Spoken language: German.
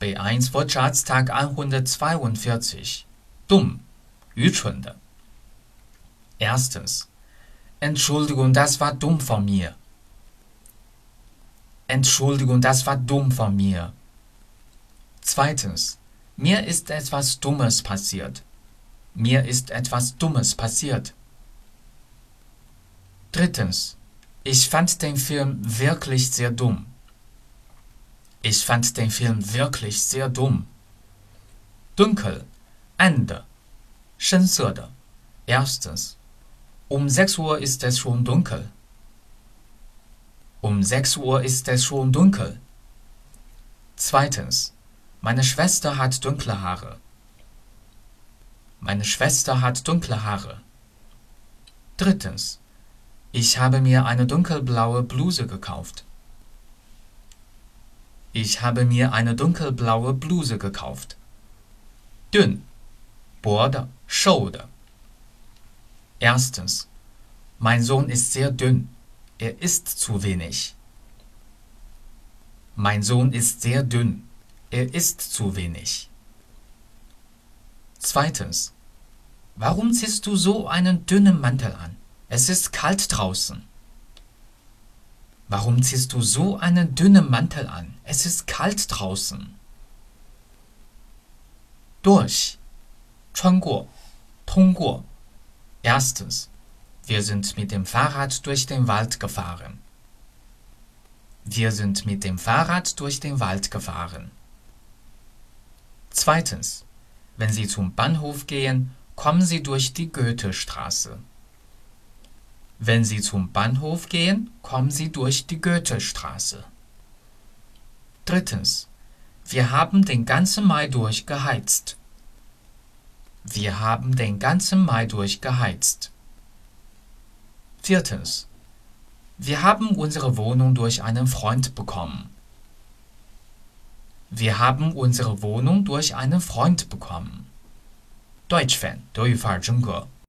B1 Wirtschaftstag 142. Dumm, Yuchun de. Erstens. Entschuldigung, das war dumm von mir. Entschuldigung, das war dumm von mir. Zweitens. Mir ist etwas Dummes passiert. Mir ist etwas Dummes passiert. Drittens. Ich fand den Film wirklich sehr dumm. Ich fand den Film wirklich sehr dumm. Dunkel, 暗的，深色的。Erstens. Um 6 Uhr ist es schon dunkel. Um 6 Uhr ist es schon dunkel. Zweitens. Meine Schwester hat dunkle Haare. Meine Schwester hat dunkle Haare. Drittens. Ich habe mir eine dunkelblaue Bluse gekauft. Ich habe mir eine dunkelblaue Bluse gekauft. Dünn, 薄的，瘦的。Erstens. Mein Sohn ist sehr dünn. Er isst zu wenig. Mein Sohn ist sehr dünn. Er isst zu wenig. Zweitens. Warum ziehst du so einen dünnen Mantel an? Es ist kalt draußen. Warum ziehst du so einen dünnen Mantel an? Es ist kalt draußen. Durch. 穿过，通过。Erstens. Wir sind mit dem Fahrrad durch den Wald gefahren. Wir sind mit dem Fahrrad durch den Wald gefahren. Zweitens. Wenn Sie zum Bahnhof gehen, kommen Sie durch die Goethestraße. Wenn Sie zum Bahnhof gehen, kommen Sie durch die Goethestraße. Drittens. Wir haben den ganzen Mai durch geheizt. Wir haben den ganzen Mai durch geheizt. Viertens. Wir haben unsere Wohnung durch einen Freund bekommen. Wir haben unsere Wohnung durch einen Freund bekommen. Deutsch Fan 德语范儿真格。